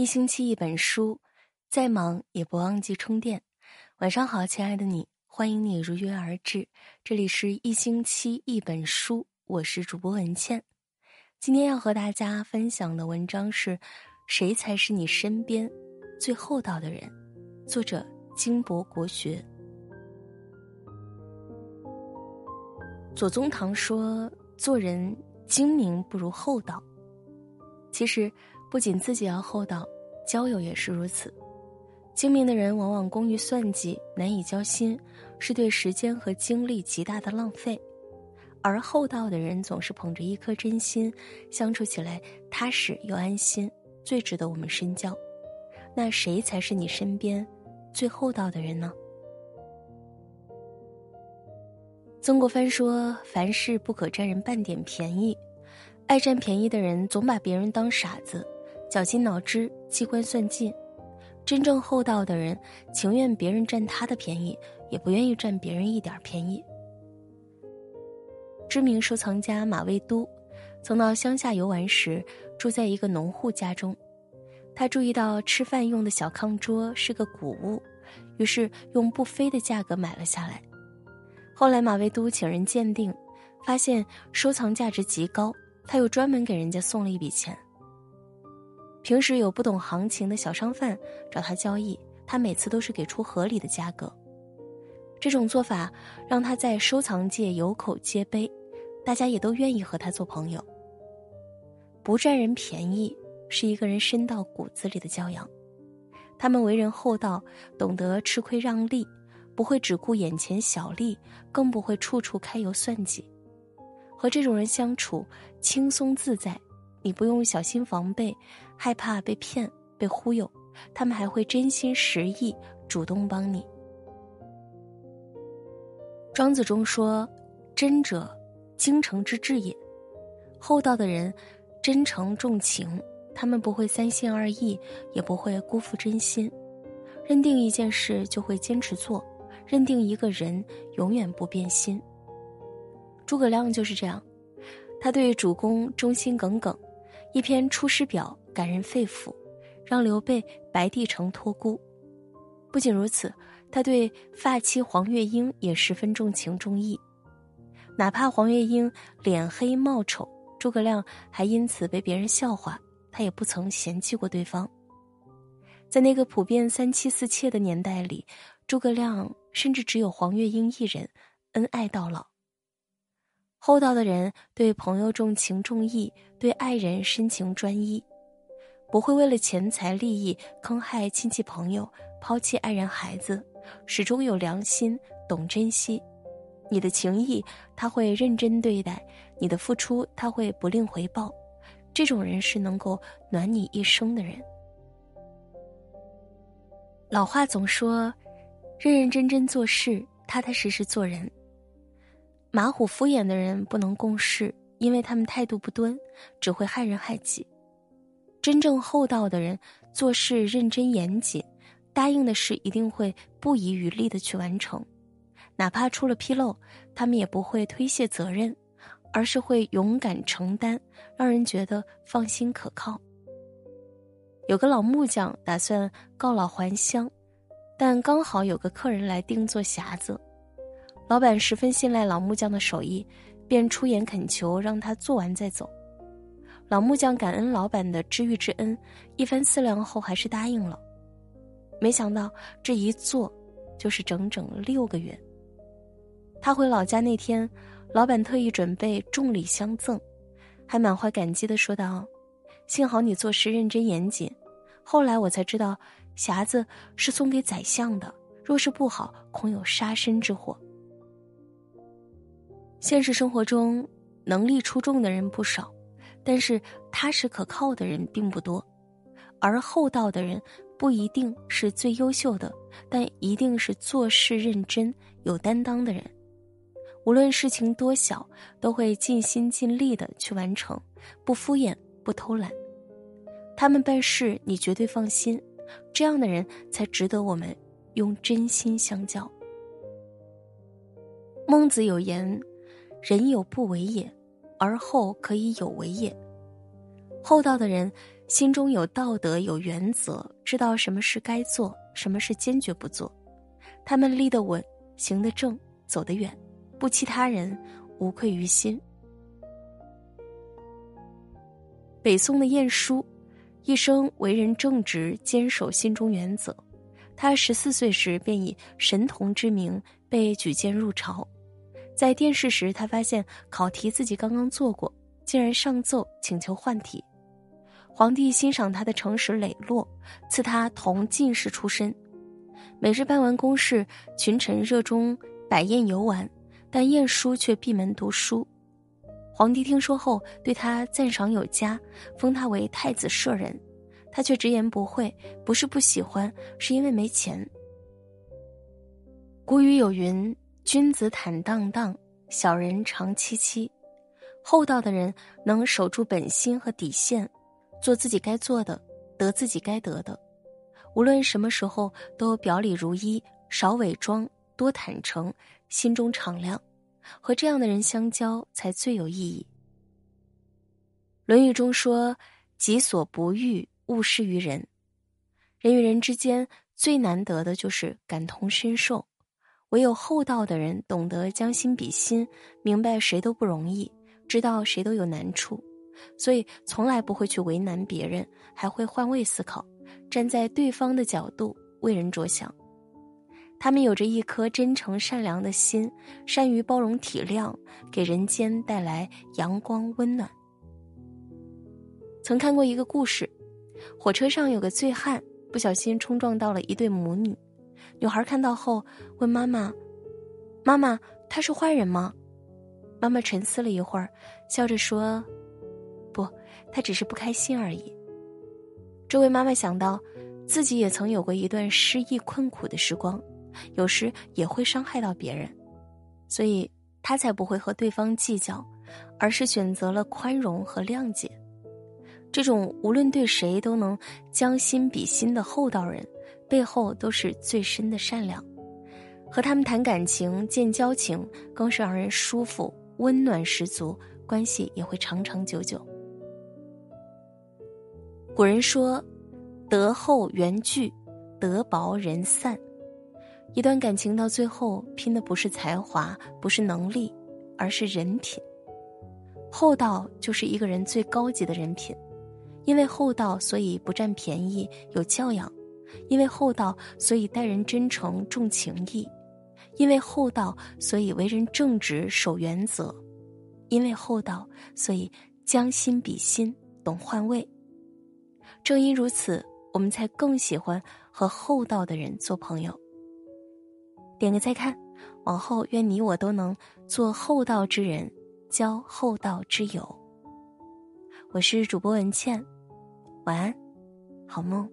一星期一本书，再忙也不忘记充电。晚上好，亲爱的你，欢迎你如约而至。这里是一星期一本书，我是主播文倩。今天要和大家分享的文章是：谁才是你身边最厚道的人？作者：金博国学。左宗棠说：“做人精明不如厚道。”其实。不仅自己要厚道，交友也是如此。精明的人往往工于算计，难以交心，是对时间和精力极大的浪费；而厚道的人总是捧着一颗真心，相处起来踏实又安心，最值得我们深交。那谁才是你身边最厚道的人呢？曾国藩说：“凡事不可占人半点便宜，爱占便宜的人总把别人当傻子。”绞尽脑汁，机关算尽。真正厚道的人，情愿别人占他的便宜，也不愿意占别人一点便宜。知名收藏家马未都，曾到乡下游玩时，住在一个农户家中。他注意到吃饭用的小炕桌是个古物，于是用不菲的价格买了下来。后来马未都请人鉴定，发现收藏价值极高，他又专门给人家送了一笔钱。平时有不懂行情的小商贩找他交易，他每次都是给出合理的价格。这种做法让他在收藏界有口皆碑，大家也都愿意和他做朋友。不占人便宜是一个人深到骨子里的教养。他们为人厚道，懂得吃亏让利，不会只顾眼前小利，更不会处处揩油算计。和这种人相处轻松自在。你不用小心防备，害怕被骗、被忽悠，他们还会真心实意主动帮你。庄子中说：“真者，精诚之至也。”厚道的人，真诚重情，他们不会三心二意，也不会辜负真心。认定一件事就会坚持做，认定一个人永远不变心。诸葛亮就是这样，他对主公忠心耿耿。一篇《出师表》感人肺腑，让刘备白帝城托孤。不仅如此，他对发妻黄月英也十分重情重义。哪怕黄月英脸黑貌丑，诸葛亮还因此被别人笑话，他也不曾嫌弃过对方。在那个普遍三妻四妾的年代里，诸葛亮甚至只有黄月英一人，恩爱到老。厚道的人对朋友重情重义，对爱人深情专一，不会为了钱财利益坑害亲戚朋友，抛弃爱人孩子，始终有良心，懂珍惜。你的情谊他会认真对待，你的付出他会不吝回报。这种人是能够暖你一生的人。老话总说，认认真真做事，踏踏实实做人。马虎敷衍的人不能共事，因为他们态度不端，只会害人害己。真正厚道的人做事认真严谨，答应的事一定会不遗余力的去完成，哪怕出了纰漏，他们也不会推卸责任，而是会勇敢承担，让人觉得放心可靠。有个老木匠打算告老还乡，但刚好有个客人来定做匣子。老板十分信赖老木匠的手艺，便出言恳求让他做完再走。老木匠感恩老板的知遇之恩，一番思量后还是答应了。没想到这一做，就是整整六个月。他回老家那天，老板特意准备重礼相赠，还满怀感激的说道：“幸好你做事认真严谨，后来我才知道，匣子是送给宰相的，若是不好，恐有杀身之祸。”现实生活中，能力出众的人不少，但是踏实可靠的人并不多。而厚道的人不一定是最优秀的，但一定是做事认真、有担当的人。无论事情多小，都会尽心尽力的去完成，不敷衍、不偷懒。他们办事你绝对放心，这样的人才值得我们用真心相交。孟子有言。人有不为也，而后可以有为也。厚道的人心中有道德、有原则，知道什么事该做，什么事坚决不做。他们立得稳，行得正，走得远，不欺他人，无愧于心。北宋的晏殊，一生为人正直，坚守心中原则。他十四岁时便以神童之名被举荐入朝，在殿试时，他发现考题自己刚刚做过，竟然上奏请求换题。皇帝欣赏他的诚实磊落，赐他同进士出身。每日办完公事，群臣热衷摆宴游玩，但晏殊却闭门读书。皇帝听说后，对他赞赏有加，封他为太子舍人。他却直言不讳，不是不喜欢，是因为没钱。古语有云：“君子坦荡荡，小人长戚戚。”厚道的人能守住本心和底线，做自己该做的，得自己该得的。无论什么时候，都表里如一，少伪装，多坦诚，心中敞亮。和这样的人相交，才最有意义。《论语》中说：“己所不欲。”勿施于人，人与人之间最难得的就是感同身受。唯有厚道的人懂得将心比心，明白谁都不容易，知道谁都有难处，所以从来不会去为难别人，还会换位思考，站在对方的角度为人着想。他们有着一颗真诚善良的心，善于包容体谅，给人间带来阳光温暖。曾看过一个故事。火车上有个醉汉，不小心冲撞到了一对母女。女孩看到后问妈妈：“妈妈，他是坏人吗？”妈妈沉思了一会儿，笑着说：“不，他只是不开心而已。”这位妈妈想到，自己也曾有过一段失意困苦的时光，有时也会伤害到别人，所以她才不会和对方计较，而是选择了宽容和谅解。这种无论对谁都能将心比心的厚道人，背后都是最深的善良。和他们谈感情、见交情，更是让人舒服、温暖十足，关系也会长长久久。古人说：“德厚缘聚，德薄人散。”一段感情到最后，拼的不是才华，不是能力，而是人品。厚道就是一个人最高级的人品。因为厚道，所以不占便宜，有教养；因为厚道，所以待人真诚，重情义；因为厚道，所以为人正直，守原则；因为厚道，所以将心比心，懂换位。正因如此，我们才更喜欢和厚道的人做朋友。点个再看，往后愿你我都能做厚道之人，交厚道之友。我是主播文倩，晚安，好梦。